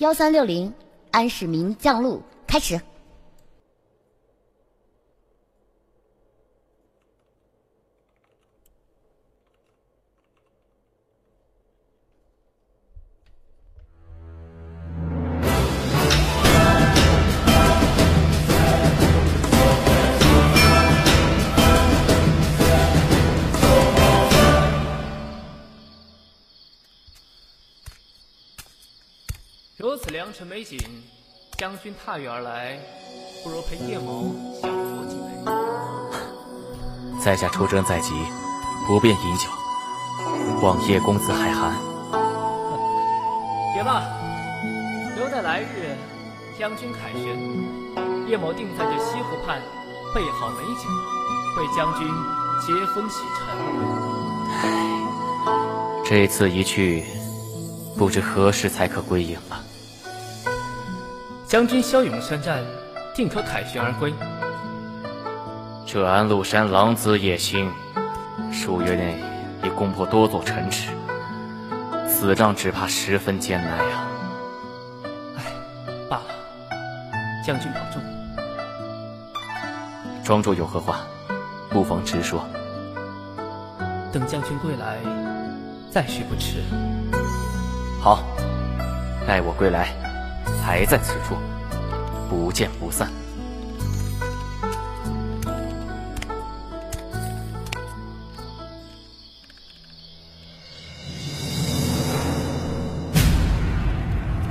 幺三六零，安史明降路，开始。如此良辰美景，将军踏月而来，不如陪叶某小酌几杯。在下出征在即，不便饮酒，望叶公子海涵。也罢，留待来日将军凯旋，叶某定在这西湖畔备好美酒，为将军接风洗尘。这次一去，不知何时才可归营了。将军骁勇善战，定可凯旋而归。这安禄山狼子野心，数月内已攻破多座城池，此仗只怕十分艰难呀。唉，罢了，将军保重。庄主有何话，不妨直说。等将军归来，再叙不迟。好，待我归来。还在此处，不见不散。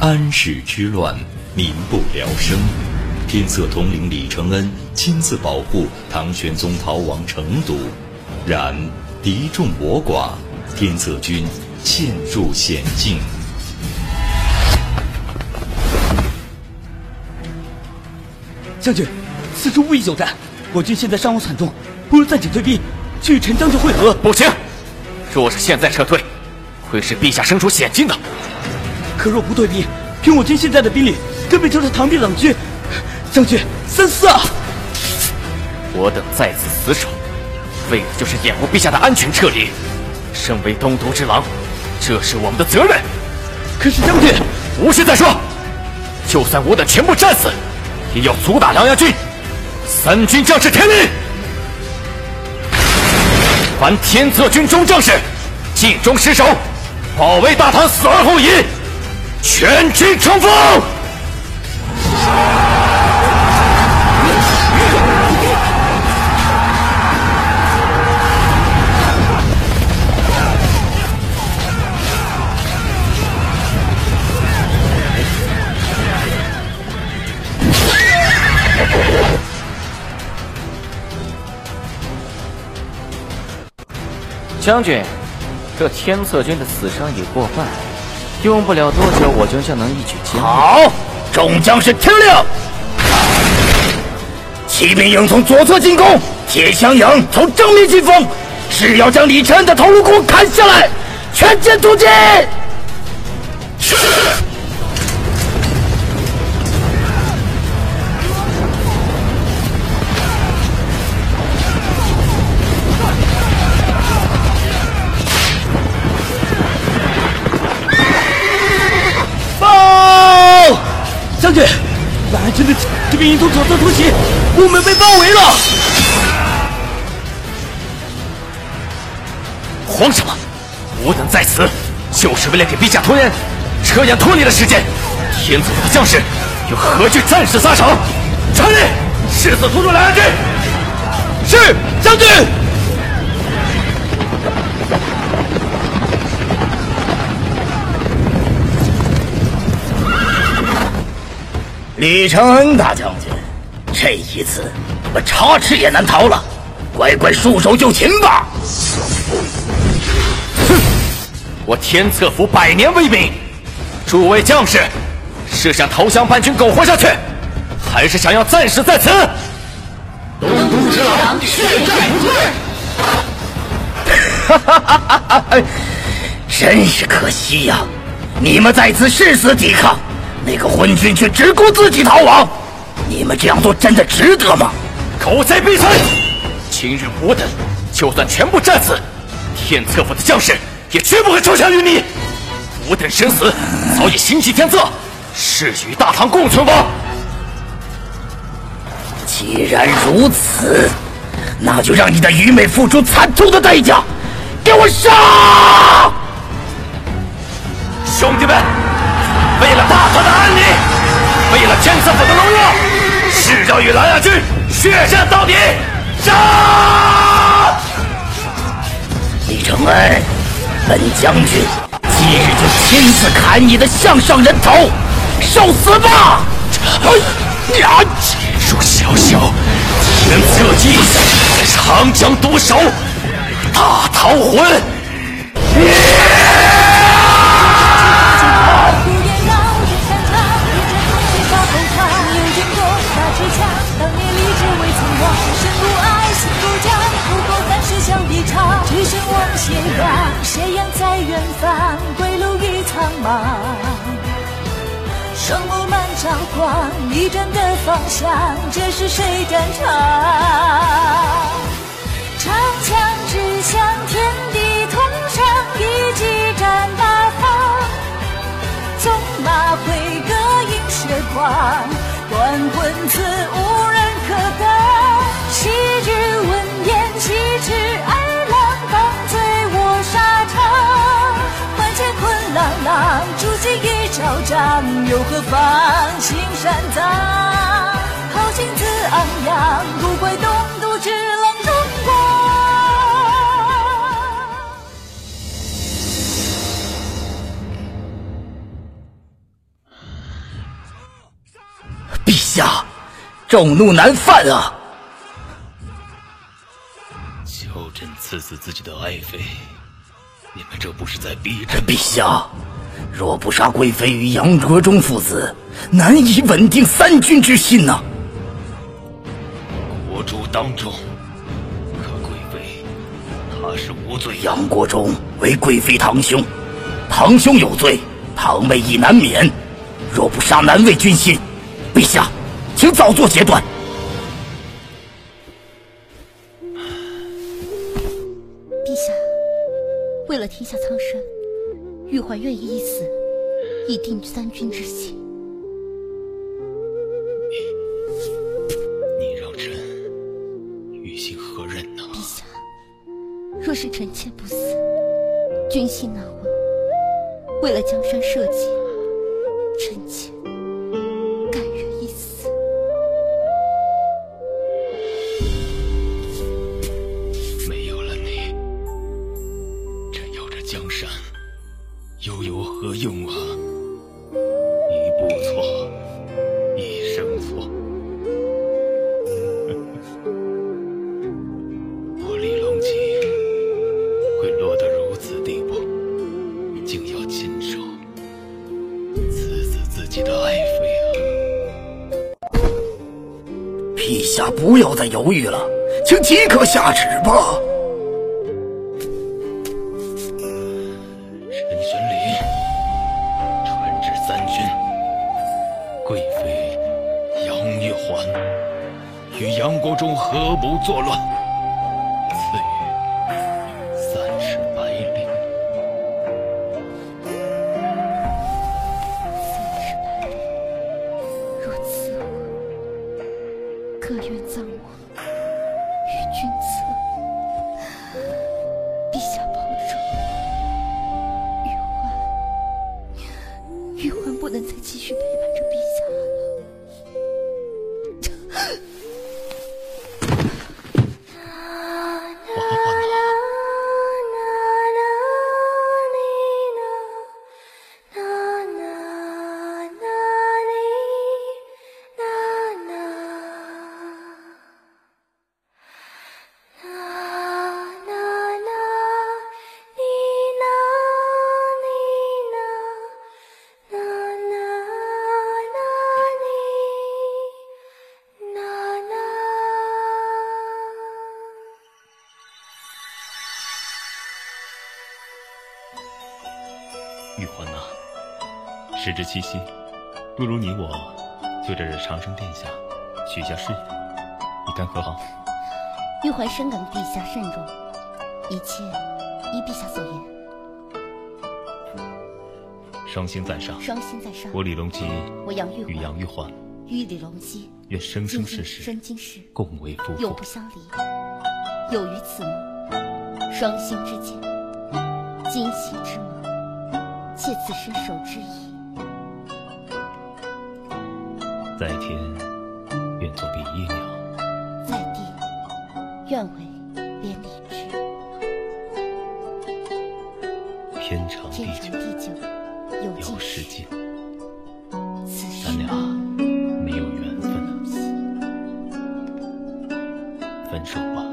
安史之乱，民不聊生。天策统领李承恩亲自保护唐玄宗逃往成都，然敌众我寡，天策军陷入险境。将军，此处不宜久战，我军现在伤亡惨重，不如暂且退兵，去与陈将军会合。不行，若是现在撤退，会使陛下身处险境的。可若不退兵，凭我军现在的兵力，根本就是螳臂挡车。将军，三思啊！我等在此死守，为的就是掩护陛下的安全撤离。身为东都之狼，这是我们的责任。可是将军，无需再说，就算我等全部战死。也要阻挡狼牙军，三军将士听令！凡天策军中将士，尽忠职守，保卫大唐，死而后已，全军冲锋！将军，这天策军的死伤已过半，用不了多久，我军就能一举歼灭。好，众将士听令，骑兵营从左侧进攻，铁枪营从正面进锋，是要将李承恩的头颅骨砍下来，全歼突击！是。将军，蓝军的骑兵营从左侧突袭，我们被包围了。慌什么？吾等在此，就是为了给陛下拖延撤延脱离的时间。天策府的将士又何惧战士撒手？传令，誓死突出蓝军。是，将军。李承恩大将军，这一次我插翅也难逃了，乖乖束手就擒吧！哼，我天策府百年威名，诸位将士，是想投降叛军苟活下去，还是想要暂时在此？东都之狼，血债不退！哈哈哈哈哈哈！真是可惜呀，你们在此誓死抵抗。那个昏君却只顾自己逃亡，你们这样做真的值得吗？狗贼闭嘴！今日我等就算全部战死，天策府的将士也绝不会投降于你。我等生死早已心系天策，誓与大唐共存亡。既然如此，那就让你的愚昧付出惨痛的代价！给我杀！兄弟们，为了大唐的安宁，为了天策府的荣耀，誓要与琅琊军血战到底！杀！李承恩，本将军今日就亲自砍你的项上人头，受死吧！哎呀！如小小天策计，长江独守，大唐魂！举身望斜阳，斜阳在远方，归路已苍茫。双目满朝光，一战的方向，这是谁战场？长枪指向天地同上，一骑战八方。纵马挥戈映血光，又何妨？青山葬，豪情自昂扬，不怪东都之浪中国。陛下，众怒难犯啊！求朕赐死自己的爱妃。你们这不是在逼着陛下？若不杀贵妃与杨国忠父子，难以稳定三军之心呐。国主当众，可贵妃她是无罪。杨国忠为贵妃堂兄，堂兄有罪，堂妹亦难免。若不杀，难为军心。陛下，请早做决断。陛下为了天下苍生，玉环愿意一死，以定三军之心。你让朕于心何忍呢？陛下，若是臣妾不死，军心难稳。为了江山社稷，臣妾。无语了，请即刻下旨吧。时至七夕，不如你我就在这长生殿下许下誓言，你看可好？玉环深感陛下慎重，一切依陛下所言。双星在上，双星在上。我李隆基，我杨玉与杨玉环，与李隆基，愿生生世世生今世共为夫妇，永不相离。有于此梦，双星之间，今夕之梦，借此伸手之意。在天，愿做比翼鸟；在地，愿为连理枝。天长地久，有时尽。此咱俩没有缘分了，分手吧。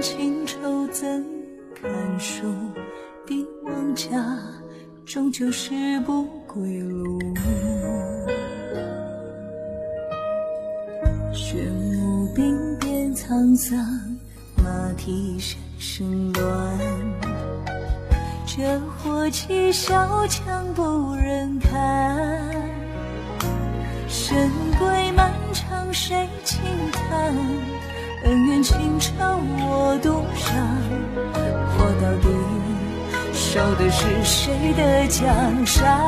情仇怎堪数？帝王家终究是不归路。玄武兵变沧桑，马蹄声声乱。这火气小强不忍看，神归漫长谁轻叹？恩怨情仇我独伤，我到底守的是谁的江山？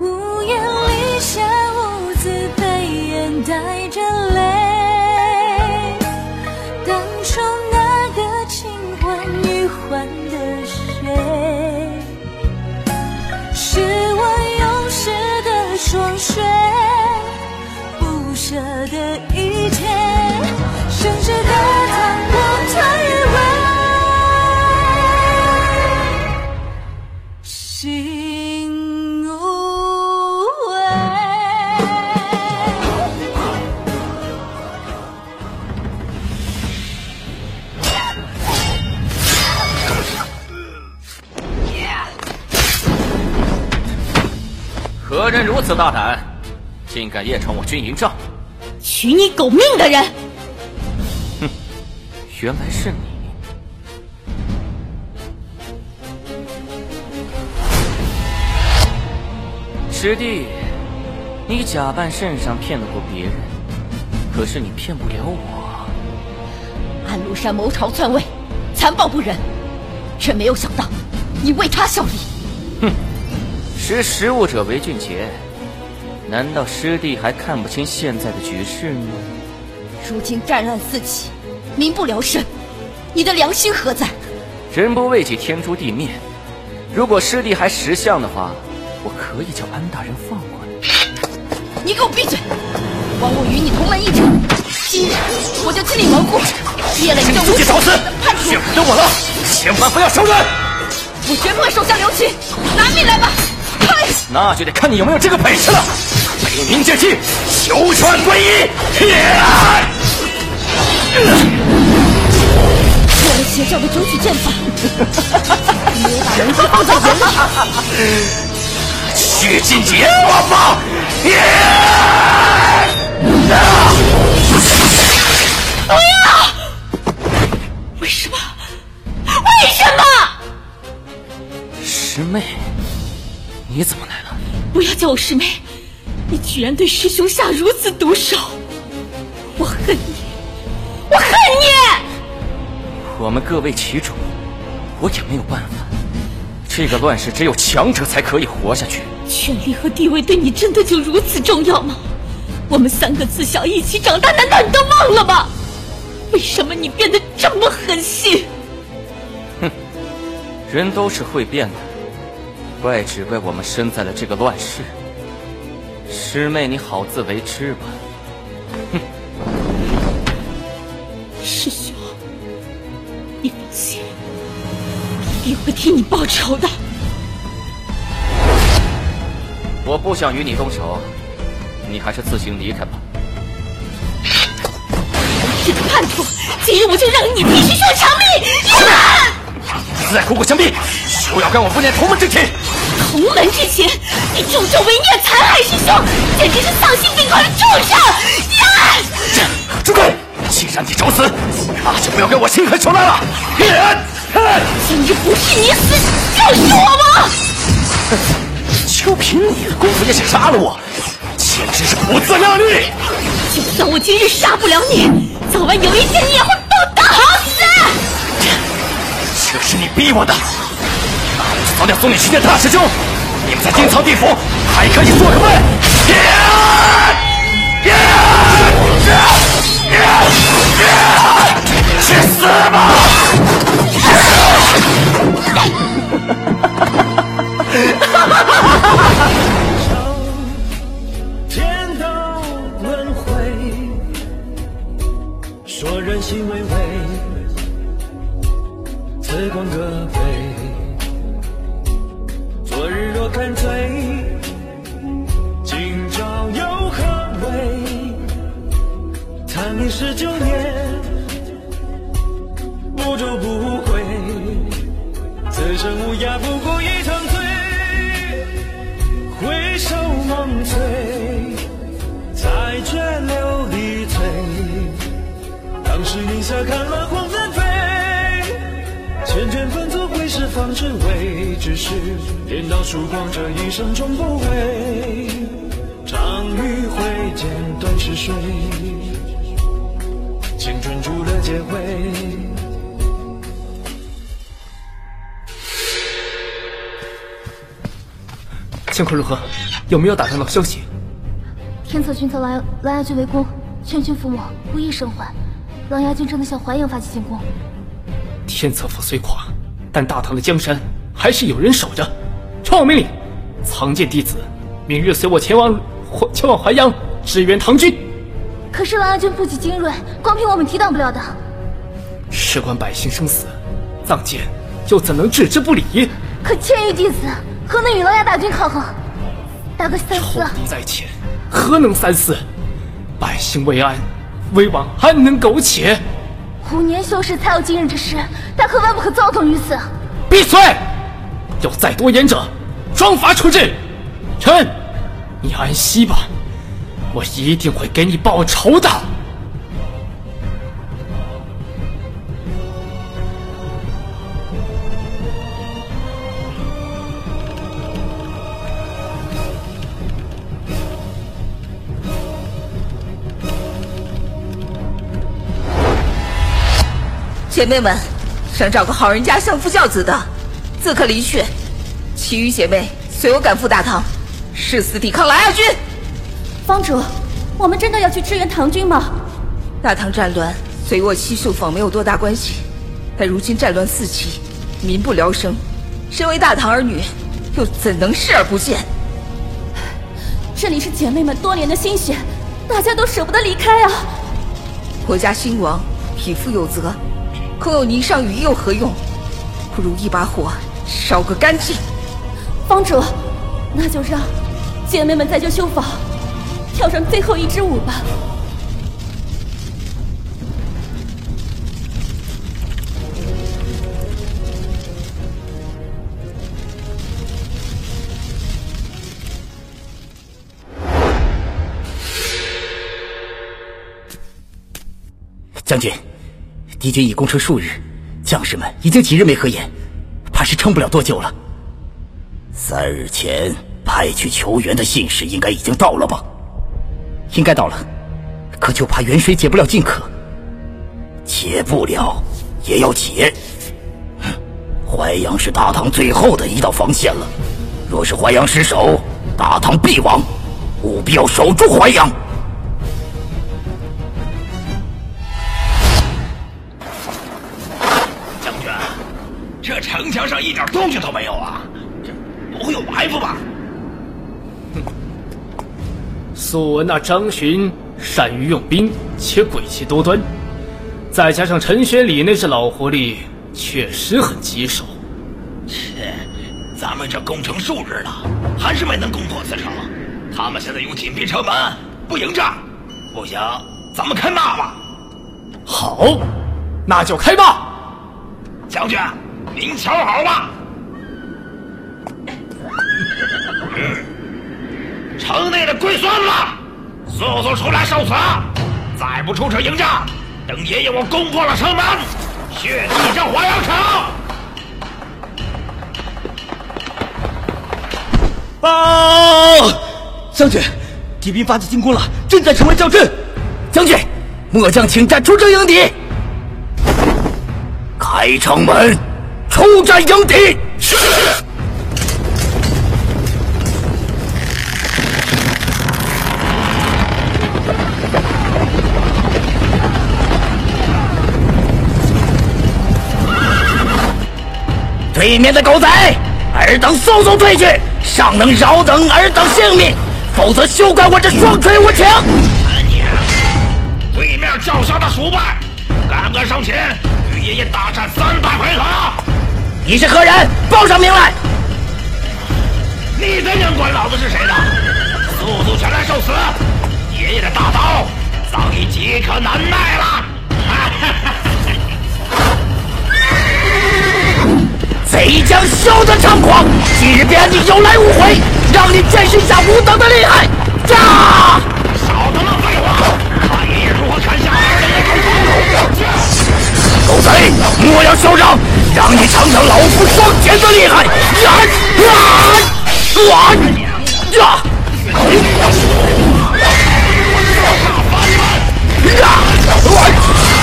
屋檐立下无字碑，眼带着泪。舍的一切，生之的汤我退回，心无悔。何人如此大胆，竟敢夜闯我军营帐？取你狗命的人！哼，原来是你。师弟，你假扮圣上骗得过别人，可是你骗不了我。安禄山谋朝篡位，残暴不仁，却没有想到你为他效力。哼，识时务者为俊杰。难道师弟还看不清现在的局势吗？如今战乱四起，民不聊生，你的良心何在？人不为己，天诛地灭。如果师弟还识相的话，我可以叫安大人放过你。你给我闭嘴！枉我与你同门一场，今日我就清理门户，灭了你这无找死！叛徒！怨不得我了，千万不要手软！我绝不会手下留情，拿命来吧！嘿，那就得看你有没有这个本事了。北冥剑气，九转归一！做了邪教的九曲剑法，你有把人给放在眼里。去进阎王吧！不要！为什么？为什么？师妹，你怎么来了？不要叫我师妹！你居然对师兄下如此毒手，我恨你！我恨你！我们各为其主，我也没有办法。这个乱世只有强者才可以活下去。权力和地位对你真的就如此重要吗？我们三个自小一起长大，难道你都忘了吗？为什么你变得这么狠心？哼，人都是会变的，怪只怪我们生在了这个乱世。师妹，你好自为之吧。哼，师兄，你放心，一定会替你报仇的。我不想与你动手，你还是自行离开吧。这个叛徒，今日我就让你必须偿命！自爱苦苦相逼，休要干我不念同门之情！同门之前，你助纣为虐，残害师兄，简直是丧心病狂的畜生！呀！住口！既然你找死，那就不要跟我心狠手辣了。今日不是你死，就是我亡！就凭你的功夫也想杀了我，简直是不自量力！就算我今日杀不了你，早晚有一天你也会不得好死！这是你逼我的，那就早点送你去见大师兄。你们在阴曹地府还可以做个伴。去死吧！天道轮回，说人心巍巍，此光各非。日若看醉，今朝又何为？贪恋十九年，不皱不悔。此生无涯，不过一场醉。回首梦碎，才觉流离退。当时宁夏看乱是方知为之事颠倒曙光，这一生终不悔。常与挥剑断赤水，青春逐了劫回。情况如何？有没有打探到消息？天策军遭狼狼牙军围攻，全军覆没，无一生还。狼牙军正在向淮阳发起进攻。天策府虽垮，但大唐的江山还是有人守着。传我命令，藏剑弟子明日随我前往前往淮阳支援唐军。可是狼牙军不及精锐，光凭我们抵挡不了的。事关百姓生死，藏剑又怎能置之不理？可千余弟子何能与狼牙大军抗衡？大哥三思啊！仇敌在前，何能三思？百姓未安，威王安能苟且？五年修士才有今日之事，大可万不可躁动于此。闭嘴！有再多言者，装罚处置。臣，你安息吧，我一定会给你报仇的。姐妹们，想找个好人家相夫教子的，自可离去；其余姐妹随我赶赴大唐，誓死抵抗狼牙军。方主，我们真的要去支援唐军吗？大唐战乱虽与我七秀坊没有多大关系，但如今战乱四起，民不聊生，身为大唐儿女，又怎能视而不见？这里是姐妹们多年的心血，大家都舍不得离开啊！国家兴亡，匹夫有责。空有霓裳羽又何用？不如一把火烧个干净。方主，那就让姐妹们在这修坊跳上最后一支舞吧。将军。敌军已攻城数日，将士们已经几日没合眼，怕是撑不了多久了。三日前派去求援的信使应该已经到了吧？应该到了，可就怕远水解不了近渴。解不了也要解。淮阳是大唐最后的一道防线了，若是淮阳失守，大唐必亡。务必要守住淮阳。城墙上一点动静都没有啊！这不会有埋伏吧？哼！素闻那张巡善于用兵，且诡计多端，再加上陈玄礼那只老狐狸，确实很棘手。切！咱们这攻城数日了，还是没能攻破此城。他们现在用紧闭城门，不迎战。不行，咱们开骂吧！好，那就开骂！将军。您瞧好了，城内的龟孙子，速速出来受死！再不出城迎战，等爷爷我攻破了城门，血祭这华阳城！报，将军，敌兵发起进攻了，正在城外叫阵。将军，末将请战出征迎敌。开城门，出战迎敌。是。对面的狗贼，尔等速速退去！尚能饶等尔等性命，否则休怪我这双锤无情！对面叫嚣的鼠败，敢不敢上前与爷爷大战三百回合？你是何人？报上名来！你才能管老子是谁呢？速速前来受死！爷爷的大刀早已饥渴难耐了！贼将休得猖狂！今日便让你有来无回，让你见识一下武等的厉害！杀！少他妈废话！看爷爷如何砍下二人的头！狗贼，莫要嚣张，让你尝尝老夫双拳的厉害！呀啊啊呀！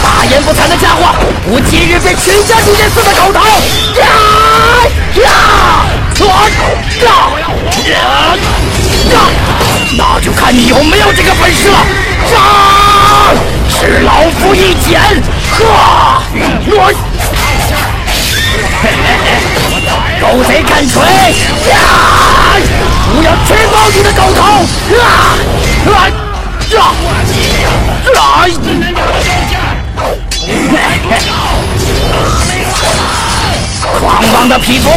大言不惭的家伙，我今日便取下你这厮的狗头！呀呀呀呀呀！那就看你有没有这个本事了！杀！是老夫一剑！呵！狗贼敢锤！呀！我要吃爆你的狗头！啊啊啊！啊！狂妄的匹夫，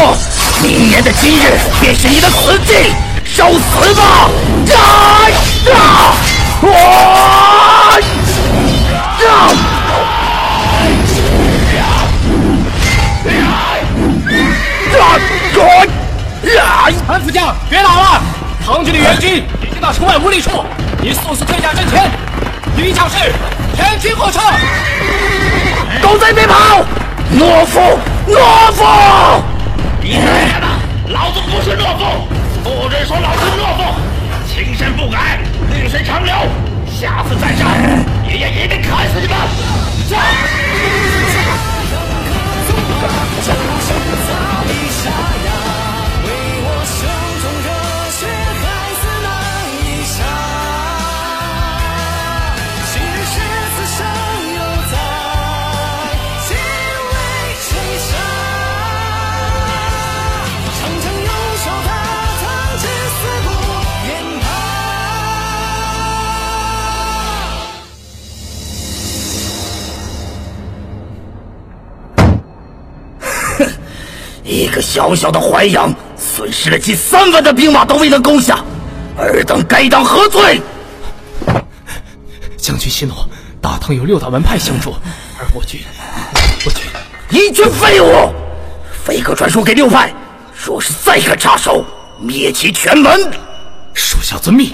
明年的今日便是你的死期，受死吧！啊啊！我啊！韩副将，别打了！唐军的援军已经到城外五里处，你速速退下阵前。女将士，全军后撤！狗贼别跑！懦夫，懦夫！你他娘的，老子不是懦夫，不准说老子懦夫！青山不改，绿水长流，下次再战，爷爷一定砍死你们！走！一个小小的淮阳，损失了近三万的兵马都未能攻下，尔等该当何罪？将军息怒，大唐有六大门派相助，而我军，我军一群废物，飞鸽传书给六派，若是再敢插手，灭其全门。属下遵命。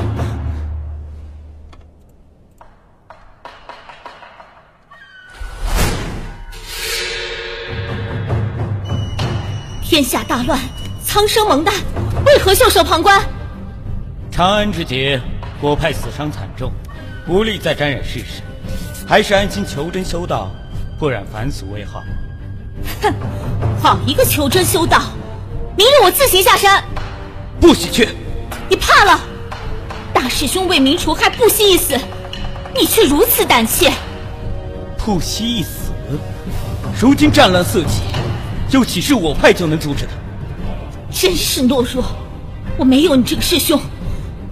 大乱，苍生蒙难，为何袖手旁观？长安之劫，国派死伤惨重，无力再沾染世事，还是安心求真修道，不染凡俗为好。哼，好一个求真修道！明日我自行下山。不许去！你怕了？大师兄为民除害，不惜一死，你却如此胆怯。不惜一死？如今战乱四起。又岂是我派就能阻止的？真是懦弱！我没有你这个师兄，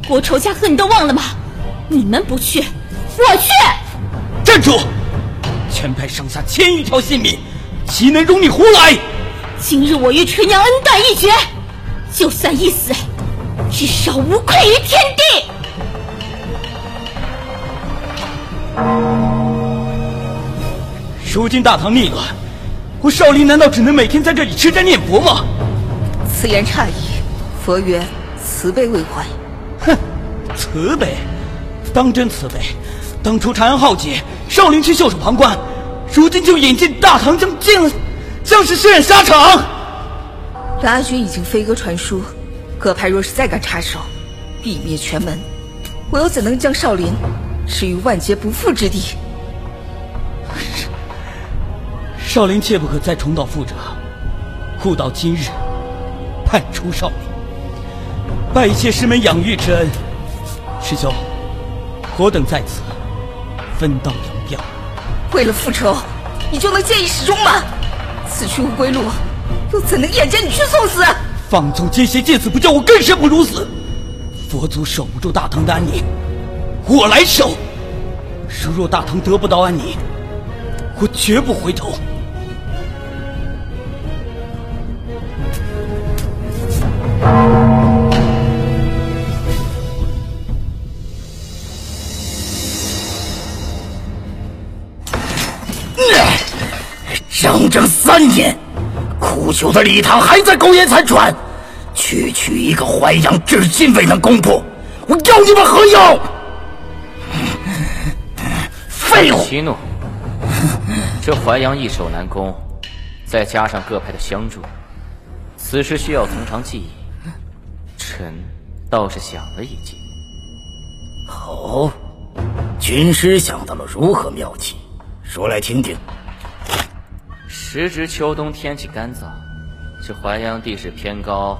国仇家恨你都忘了吗？你们不去，我去！站住！全派上下千余条性命，岂能容你胡来？今日我与垂娘恩断义绝，就算一死，至少无愧于天地。如今大唐逆乱。我少林难道只能每天在这里吃斋念佛吗？此言差矣。佛曰：“慈悲为怀。哼，慈悲，当真慈悲？当初长安浩劫，少林却袖手旁观，如今就引进大唐将进了，将士血染沙场。蓝阿军已经飞鸽传书，各派若是再敢插手，必灭全门。我又怎能将少林置于万劫不复之地？少林切不可再重蹈覆辙。故到今日，派出少林，拜谢师门养育之恩。师兄，我等在此分道扬镳。为了复仇，你就能见义始终吗？此去无归路，又怎能眼见你去送死？放纵奸邪，见死不救我，更生不如死。佛祖守不住大唐的安宁，我来守。如若大唐得不到安宁，我绝不回头。三年，苦求的礼堂还在苟延残喘，区区一个淮阳至今未能攻破，我要你们何用？废物！息怒，这淮阳易守难攻，再加上各派的相助，此事需要从长计议。臣倒是想了一计。好，军师想到了如何妙计？说来听听。时值秋冬，天气干燥，这淮阳地势偏高，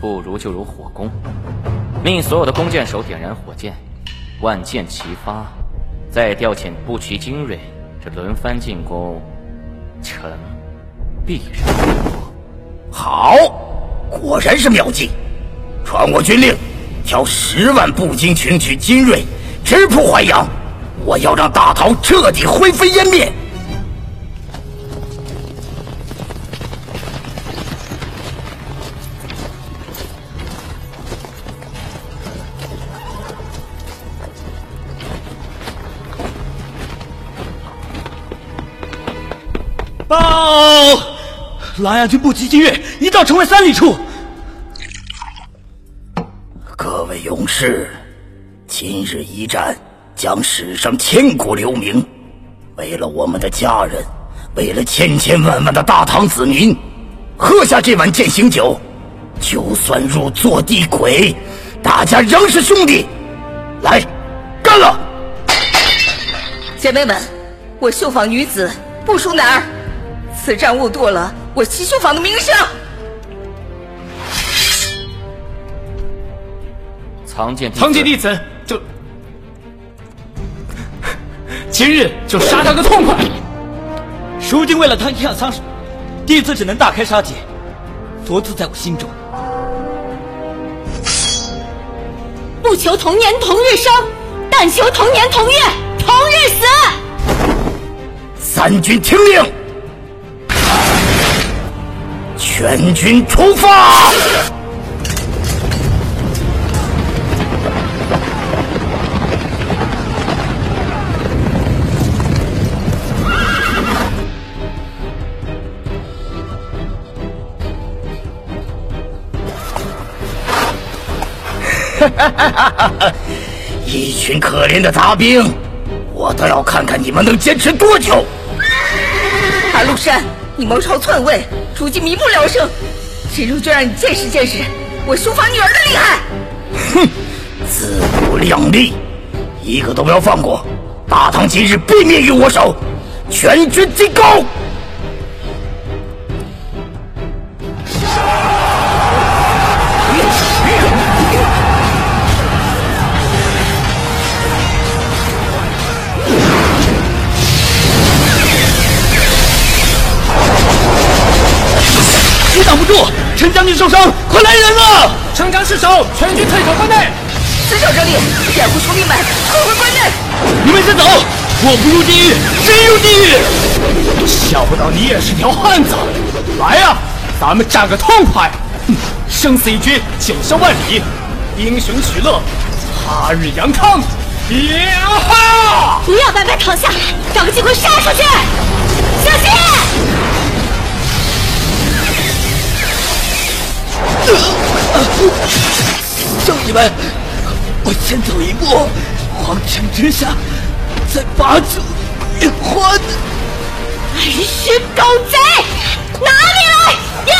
不如就如火攻，命所有的弓箭手点燃火箭，万箭齐发，再调遣步骑精锐，这轮番进攻，臣必然不破。好，果然是妙计。传我军令，调十万步军群取精锐，直扑淮阳。我要让大唐彻底灰飞烟灭。琅琊军步骑精锐一道成为三里处。各位勇士，今日一战将史上千古留名。为了我们的家人，为了千千万万的大唐子民，喝下这碗践行酒。就算入座地鬼，大家仍是兄弟。来，干了！姐妹们，我绣坊女子不输男儿。此战误堕了我七修坊的名声。藏剑，藏剑弟子就今日就杀他个痛快。如今为了他一样丧事，弟子只能大开杀戒。佛字在我心中，不求同年同日生，但求同年同月同日死。三军听令。全军出发！哈哈哈哈！一群可怜的杂兵，我倒要看看你们能坚持多久！安禄山，你谋朝篡位！如今民不聊生，今日就让你见识见识我绣坊女儿的厉害！哼，自不量力，一个都不要放过！大唐今日必灭于我手，全军进攻！陈将军受伤，快来人啊！城墙失守，全军退守关内。死守这里，掩护兄弟们退回关内。你们先走，我不入地狱，谁入地狱？想不到你也是条汉子，来呀，咱们战个痛快！生死一军，九霄万里，英雄取乐，他日阳康！呀哈！不要白白躺下，找个机会杀出去！兄弟们，我先走一步，皇城之下，再拔出烟花的二世狗贼，哪里来呀！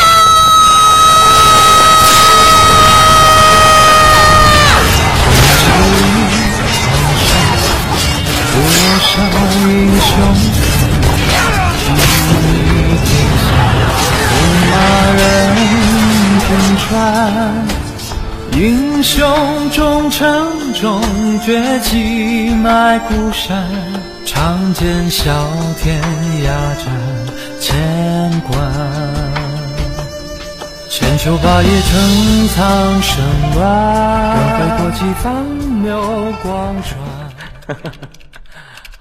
多少英雄，戎马人军川，英雄终成终绝迹埋孤山，长剑啸天涯，斩千关。千秋霸业成苍生乱，轮回过几番流光转。